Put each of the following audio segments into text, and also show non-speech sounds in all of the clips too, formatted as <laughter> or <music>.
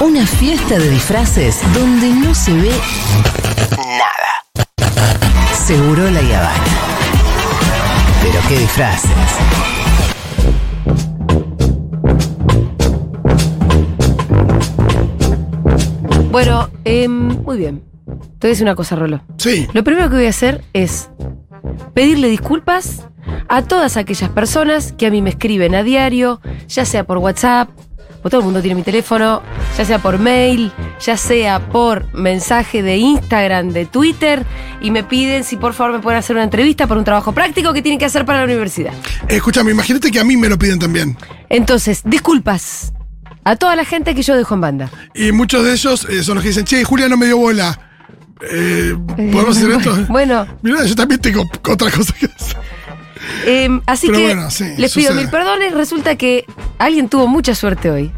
Una fiesta de disfraces donde no se ve nada. Seguro la Habana. Pero qué disfraces. Bueno, em, muy bien. Te voy a decir una cosa, Rolo. Sí. Lo primero que voy a hacer es pedirle disculpas a todas aquellas personas que a mí me escriben a diario, ya sea por WhatsApp, porque todo el mundo tiene mi teléfono, ya sea por mail, ya sea por mensaje de Instagram, de Twitter, y me piden si por favor me pueden hacer una entrevista por un trabajo práctico que tienen que hacer para la universidad. Escúchame, imagínate que a mí me lo piden también. Entonces, disculpas a toda la gente que yo dejo en banda. Y muchos de ellos eh, son los que dicen, che, Julia no me dio bola. Eh, ¿Podemos hacer <laughs> esto? Bueno, Mira, yo también tengo otra cosa que hacer. Eh, así Pero que bueno, sí, les pido mil perdones. Resulta que alguien tuvo mucha suerte hoy.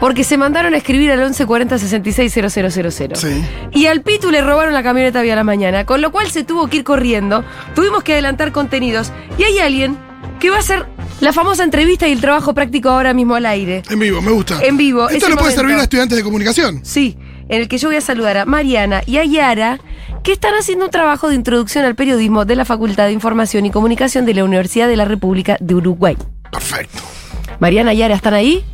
Porque se mandaron a escribir al 1140 66 000. Sí. Y al Pitu le robaron la camioneta hoy a la mañana, con lo cual se tuvo que ir corriendo. Tuvimos que adelantar contenidos. Y hay alguien que va a hacer la famosa entrevista y el trabajo práctico ahora mismo al aire. En vivo, me gusta. En vivo, Esto le puede servir a estudiantes de comunicación. Sí, en el que yo voy a saludar a Mariana y a Yara, que están haciendo un trabajo de introducción al periodismo de la Facultad de Información y Comunicación de la Universidad de la República de Uruguay. Perfecto. Mariana y Yara, ¿están ahí?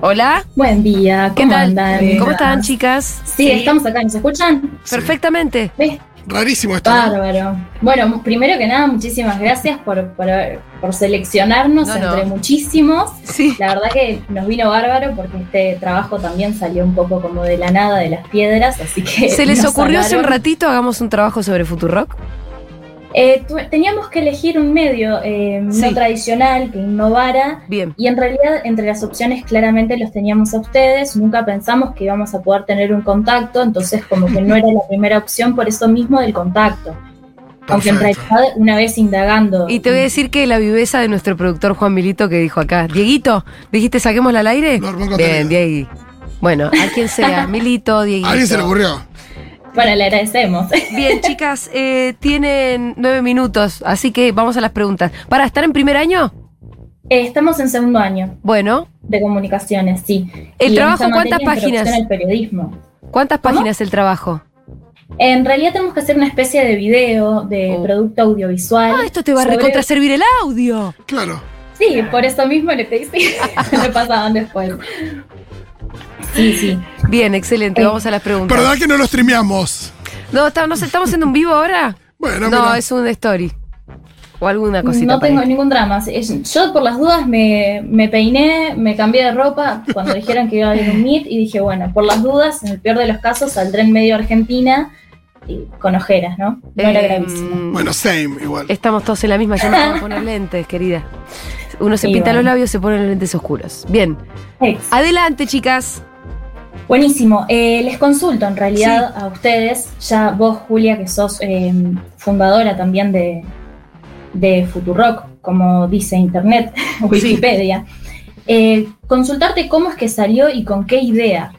Hola. Buen día, ¿Qué ¿cómo tal? andan? ¿Cómo están, chicas? Sí, estamos acá, ¿nos escuchan? Perfectamente. ¿Ves? Rarísimo esto. ¿no? Bárbaro. Bueno, primero que nada, muchísimas gracias por, por, por seleccionarnos No, no. entre muchísimos. Sí. La verdad que nos vino bárbaro porque este trabajo también salió un poco como de la nada, de las piedras, así que... ¿Se les ocurrió hace un ratito hagamos un trabajo sobre Futurock? Eh, tu- teníamos que elegir un medio eh, Sí. no tradicional que innovara Bien. Y en realidad, entre las opciones, claramente los teníamos a ustedes. Nunca pensamos que íbamos a poder tener un contacto, entonces, como que no era la primera opción, por eso mismo del contacto. Aunque en realidad, una vez indagando. Y te voy a decir que la viveza de nuestro productor Juan Milito que dijo acá, Dieguito, dijiste saquémosla al aire. Bien, Diegui. Bueno, a quien sea, <laughs> Milito, Dieguito. ¿A alguien se le ocurrió? Bueno, le agradecemos. Bien, <laughs> chicas, eh, tienen nueve minutos, así que vamos a las preguntas. ¿Para estar en primer año? Eh, estamos en segundo año Bueno, de comunicaciones, sí. ¿El Y trabajo cuántas páginas? al periodismo. ¿cuántas ¿Cómo? páginas el trabajo? En realidad tenemos que hacer una especie de video, de Oh. producto audiovisual. Ah, esto te va a recontra servir el audio. Claro. Sí, por eso mismo le pedí, <laughs> sí, le pasaban después. Sí, sí. Bien, excelente, Eh, vamos a las preguntas. ¿Verdad que no lo streameamos? No, está- no sé, ¿estamos haciendo un vivo ahora? Bueno, No, pero- es un story. O alguna cosita. No tengo ningún drama. Es- Yo por las dudas me, me peiné, me cambié de ropa cuando dijeron que iba a haber un meet y dije, bueno, por las dudas, en el peor de los casos, saldré en medio Argentina y con ojeras, ¿no? No era Eh, gravísimo. Bueno, same, igual. Estamos todos en la misma, yo me puedo poner <laughs> lentes, querida. Uno se Sí, pinta bueno. los labios, se pone los lentes oscuros. Bien. Ex. Adelante, chicas. Buenísimo. Eh, les consulto en realidad a ustedes, ya vos, Julia, que sos eh, fundadora también de, de Futurock, como dice Internet, <laughs> Wikipedia. Eh, consultarte cómo es que salió y con qué idea.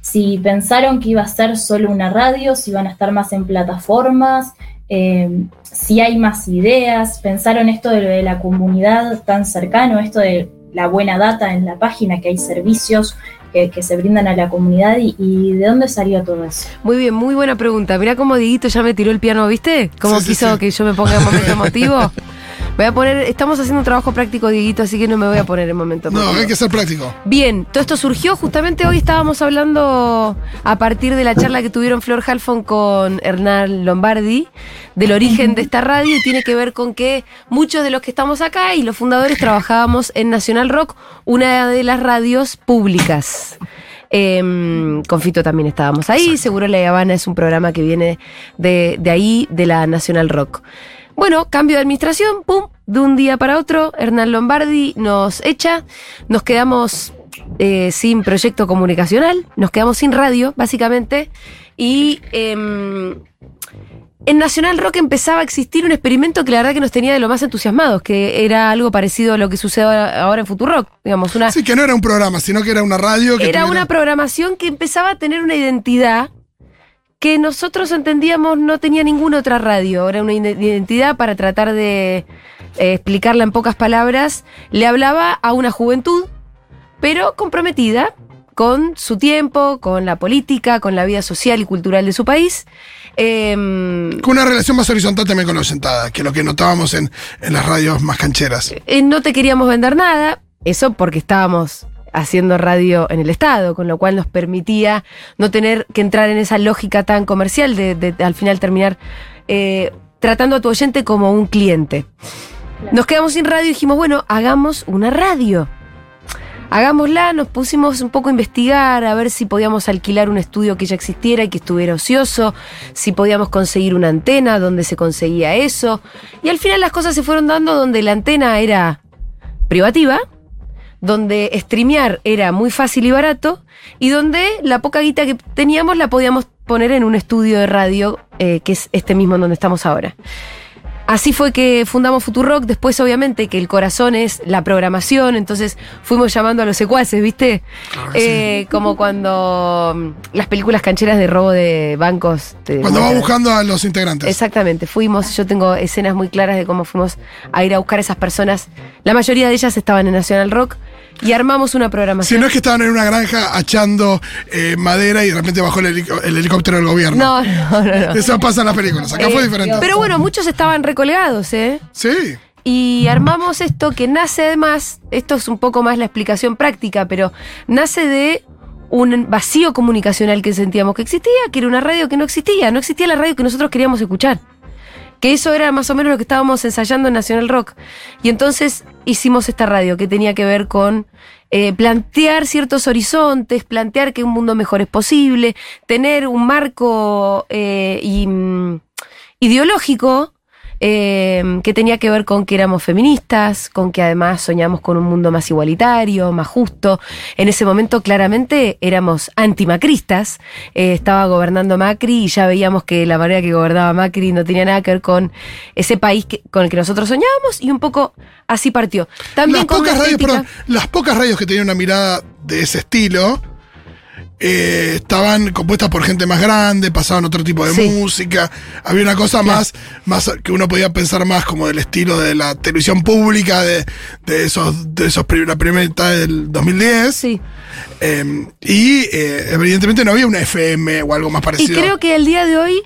Si pensaron que iba a ser solo una radio, si iban a estar más en plataformas, eh, si hay más ideas, pensaron esto de, lo de la comunidad tan cercano, esto de la buena data en la página, que hay servicios que, que se brindan a la comunidad y, y de dónde salió todo eso. Muy bien, muy buena pregunta. Mirá cómo Dieguito ya me tiró el piano, ¿viste? Cómo Sí, quiso sí. que yo me ponga en momento emotivo. <laughs> Voy a poner, estamos haciendo un trabajo práctico, Dieguito, así que no me voy a poner en momento No, hay que ser práctico. Bien, todo esto surgió justamente hoy estábamos hablando a partir de la charla que tuvieron Flor Halfon con Hernán Lombardi del origen de esta radio y tiene que ver con que muchos de los que estamos acá y los fundadores trabajábamos en Nacional Rock, una de las radios públicas. Em, con Fito también estábamos ahí, seguro La Habana es un programa que viene de, de ahí, de la Nacional Rock. Bueno, cambio de administración, pum, de un día para otro, Hernán Lombardi nos echa, nos quedamos eh, sin proyecto comunicacional, nos quedamos sin radio, básicamente, y em, en Nacional Rock empezaba a existir un experimento que la verdad que nos tenía de lo más entusiasmados, que era algo parecido a lo que sucede ahora, ahora en Futurock, digamos, una, Sí, que no era un programa, sino que era una radio que era tuviera- una programación que empezaba a tener una identidad que nosotros entendíamos no tenía ninguna otra radio. Era una ide- identidad para tratar de eh, explicarla en pocas palabras. Le hablaba a una juventud pero comprometida con su tiempo, con la política, con la vida social y cultural de su país. Em, Con una relación más horizontal también con la sentada, que lo que notábamos en, en las radios más cancheras. eh, no te queríamos vender nada, eso porque estábamos haciendo radio en el Estado, con lo cual nos permitía no tener que entrar en esa lógica tan comercial de, de al final terminar eh, tratando a tu oyente como un cliente. Nos quedamos sin radio y dijimos, bueno, hagamos una radio. Hagámosla, nos pusimos un poco a investigar, a ver si podíamos alquilar un estudio que ya existiera y que estuviera ocioso, si podíamos conseguir una antena, donde se conseguía eso. Y al final las cosas se fueron dando donde la antena era privativa, donde streamear era muy fácil y barato, y donde la poca guita que teníamos la podíamos poner en un estudio de radio, eh, que es este mismo en donde estamos ahora. Así fue que fundamos Futurock, después obviamente que el corazón es la programación, entonces fuimos llamando a los secuaces, ¿viste? Claro que sí. Eh, como cuando mm, las películas cancheras de robo de bancos. te Cuando va buscando a los integrantes. Exactamente, fuimos, yo tengo escenas muy claras de cómo fuimos a ir a buscar a esas personas. La mayoría de ellas estaban en National Rock y armamos una Si programación. no es que estaban en una granja achando eh, madera y de repente bajó el, helicóptero del gobierno. no, no, no, no. <laughs> Eso pasa en las películas. Acá Eh, fue diferente. Pero bueno, muchos estaban recolegados, ¿eh? Sí. Y armamos esto que nace además, esto es un poco más la explicación práctica, pero nace de un vacío comunicacional que sentíamos que existía, que era una radio que no existía, no existía la radio que nosotros queríamos escuchar. Que eso era más o menos lo que estábamos ensayando en Nacional Rock. Y entonces hicimos esta radio que tenía que ver con eh, plantear ciertos horizontes, plantear que un mundo mejor es posible, tener un marco eh, mm, ideológico eh, que tenía que ver con que éramos feministas, con que además soñamos con un mundo más igualitario, más justo. En ese momento claramente éramos antimacristas, eh, estaba gobernando Macri y ya veíamos que la manera que gobernaba Macri no tenía nada que ver con ese país que- con el que nosotros soñábamos y un poco así partió. También Las con pocas, radios, perdón, las pocas radios que tenían una mirada de ese estilo eh, estaban compuestas por gente más grande, pasaban otro tipo de Sí. música. Había una cosa más, más que uno podía pensar más como del estilo de la televisión pública de, de esos, de esos la primera mitad del 2010. Sí. Eh, y eh, evidentemente no había una FM o algo más Y parecido. creo que al día de hoy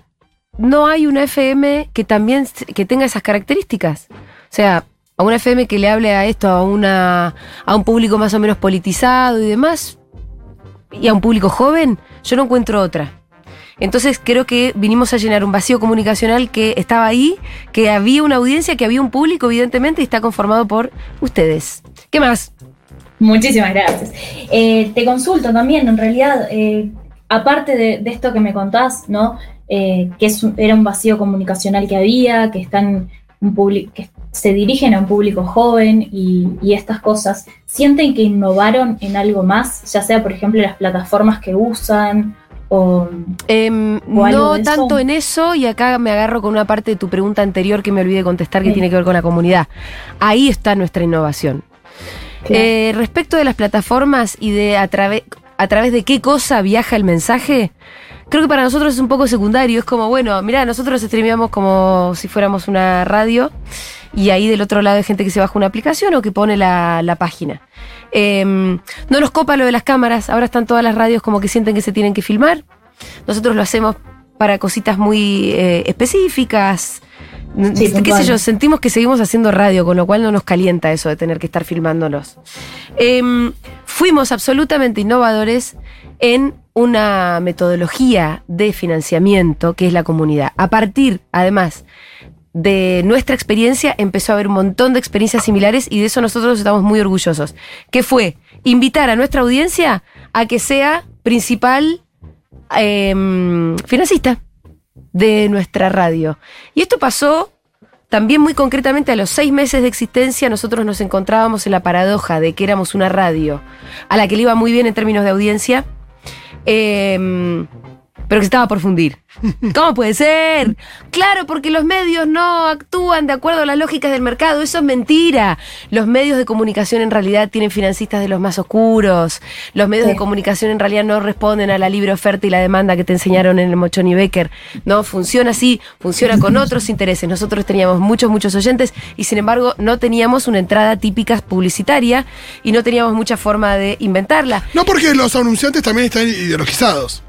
no hay una FM que también que tenga esas características. O sea, a una FM que le hable a esto a una a un público más o menos politizado y demás y a un público joven, yo no encuentro otra. Entonces creo que vinimos a llenar un vacío comunicacional que estaba ahí, que había una audiencia, que había un público evidentemente y está conformado por ustedes. ¿Qué más? Muchísimas gracias. Eh, te consulto también, en realidad, eh, aparte de, esto que me contás, ¿no? Eh, que era un vacío comunicacional que había, que están un que se dirigen a un público joven y, y estas cosas, ¿sienten que innovaron en algo más? Ya sea, por ejemplo, las plataformas que usan o... Em, ¿O algo no de eso? tanto en eso, y acá me agarro con una parte de tu pregunta anterior que me olvidé de contestar, que Sí. tiene que ver con la comunidad. Ahí está nuestra innovación. Claro. Eh, respecto de las plataformas y de a, a través de qué cosa viaja el mensaje, creo que para nosotros es un poco secundario. Es como, bueno, mira, nosotros streameamos como si fuéramos una radio y ahí del otro lado hay gente que se baja una aplicación o que pone la, la página. Em, no nos copa lo de las cámaras, ahora están todas las radios como que sienten que se tienen que filmar. Nosotros lo hacemos para cositas muy eh, específicas. Sí, ¿Qué sé yo? Sentimos que seguimos haciendo radio, con lo cual no nos calienta eso de tener que estar filmándonos. Em, fuimos absolutamente innovadores en una metodología de financiamiento que es la comunidad. A partir, además, de nuestra experiencia, empezó a haber un montón de experiencias similares y de eso nosotros estamos muy orgullosos. Que fue invitar a nuestra audiencia a que sea principal em, financista de nuestra radio. Y esto pasó también muy concretamente a los seis meses de existencia, nosotros nos encontrábamos en la paradoja de que éramos una radio a la que le iba muy bien en términos de audiencia, em, pero que se estaba por fundir. <laughs> ¿Cómo puede ser? Claro, porque los medios no actúan de acuerdo a las lógicas del mercado. Eso es mentira. Los medios de comunicación en realidad tienen financistas de los más oscuros. Los medios Sí. de comunicación en realidad no responden a la libre oferta y la demanda que te enseñaron en el Mochoni Becker. No funciona así, funciona con <laughs> otros intereses. Nosotros teníamos muchos, muchos oyentes y sin embargo no teníamos una entrada típica publicitaria y no teníamos mucha forma de inventarla. No porque los anunciantes también están ideologizados.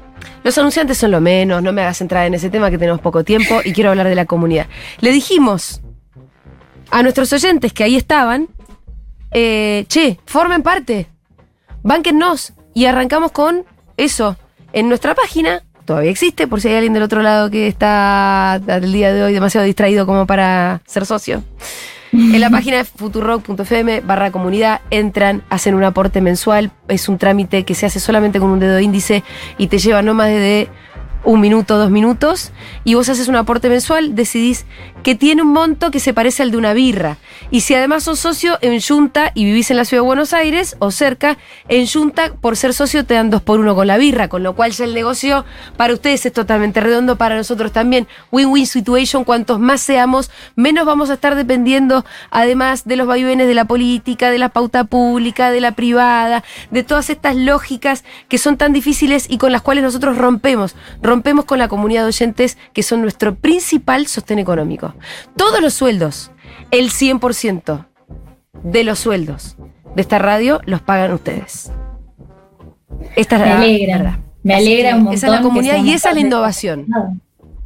Los anunciantes son lo menos, no me hagas entrar en ese tema que tenemos poco tiempo y quiero hablar de la comunidad. Le dijimos a nuestros oyentes que ahí estaban, eh, che, formen parte, bánquennos y arrancamos con eso. En nuestra página, todavía existe, por si hay alguien del otro lado que está al día de hoy demasiado distraído como para ser socio. En la página de futurock.fm barra comunidad entran, hacen un aporte mensual. Es un trámite que se hace solamente con un dedo índice y te lleva no más de un minuto, dos minutos. Y vos haces un aporte mensual, decidís que tiene un monto que se parece al de una birra. Y si además sos socio en Junta y vivís en la ciudad de Buenos Aires o cerca, en Junta por ser socio te dan dos por uno con la birra, con lo cual ya el negocio para ustedes es totalmente redondo, para nosotros también. Win-win situation, cuantos más seamos, menos vamos a estar dependiendo además de los vaivenes de la política, de la pauta pública, de la privada, de todas estas lógicas que son tan difíciles y con las cuales nosotros rompemos. Rompemos con la comunidad de oyentes que son nuestro principal sostén económico. Todos los sueldos, el 100% de los sueldos de esta radio los pagan ustedes. Esta es Me la alegra, verdad. me alegra un montón. Esa es la comunidad y esa es la innovación.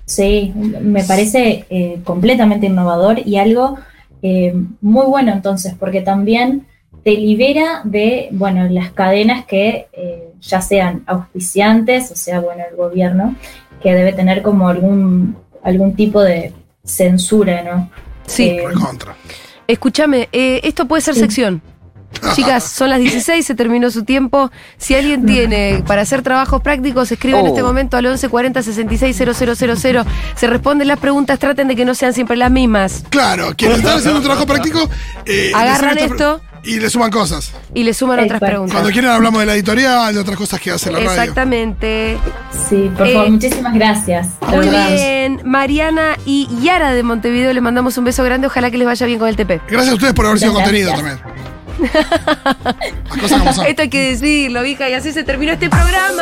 Sí, me parece eh, completamente innovador y algo eh, muy bueno entonces, porque también te libera de, bueno, las cadenas que eh, ya sean auspiciantes, o sea, bueno, el gobierno, que debe tener como algún, algún tipo de censura, ¿no? Sí. Eh, Recontra. Escúchame, eh, esto puede ser sección. Chicas, son las 16, se terminó su tiempo. Si alguien tiene para hacer trabajos prácticos, escribe en Oh. este momento al 1140 66 000. Se responden las preguntas, traten de que no sean siempre las mismas. Claro, quienes están haciendo un trabajo práctico. eh, Agarran esto. Y le suman cosas. Y le suman otras preguntas. Cuando quieran hablamos de la editorial, de otras cosas que hace la radio. Exactamente. Sí, por Eh, favor, muchísimas gracias. Muy verdad. bien. Mariana y Yara de Montevideo, le mandamos un beso grande. Ojalá que les vaya bien con el TP. Gracias a ustedes por haber sido contenido también. <laughs> Las cosas como son. Esto hay que decirlo, hija, y así se terminó este programa.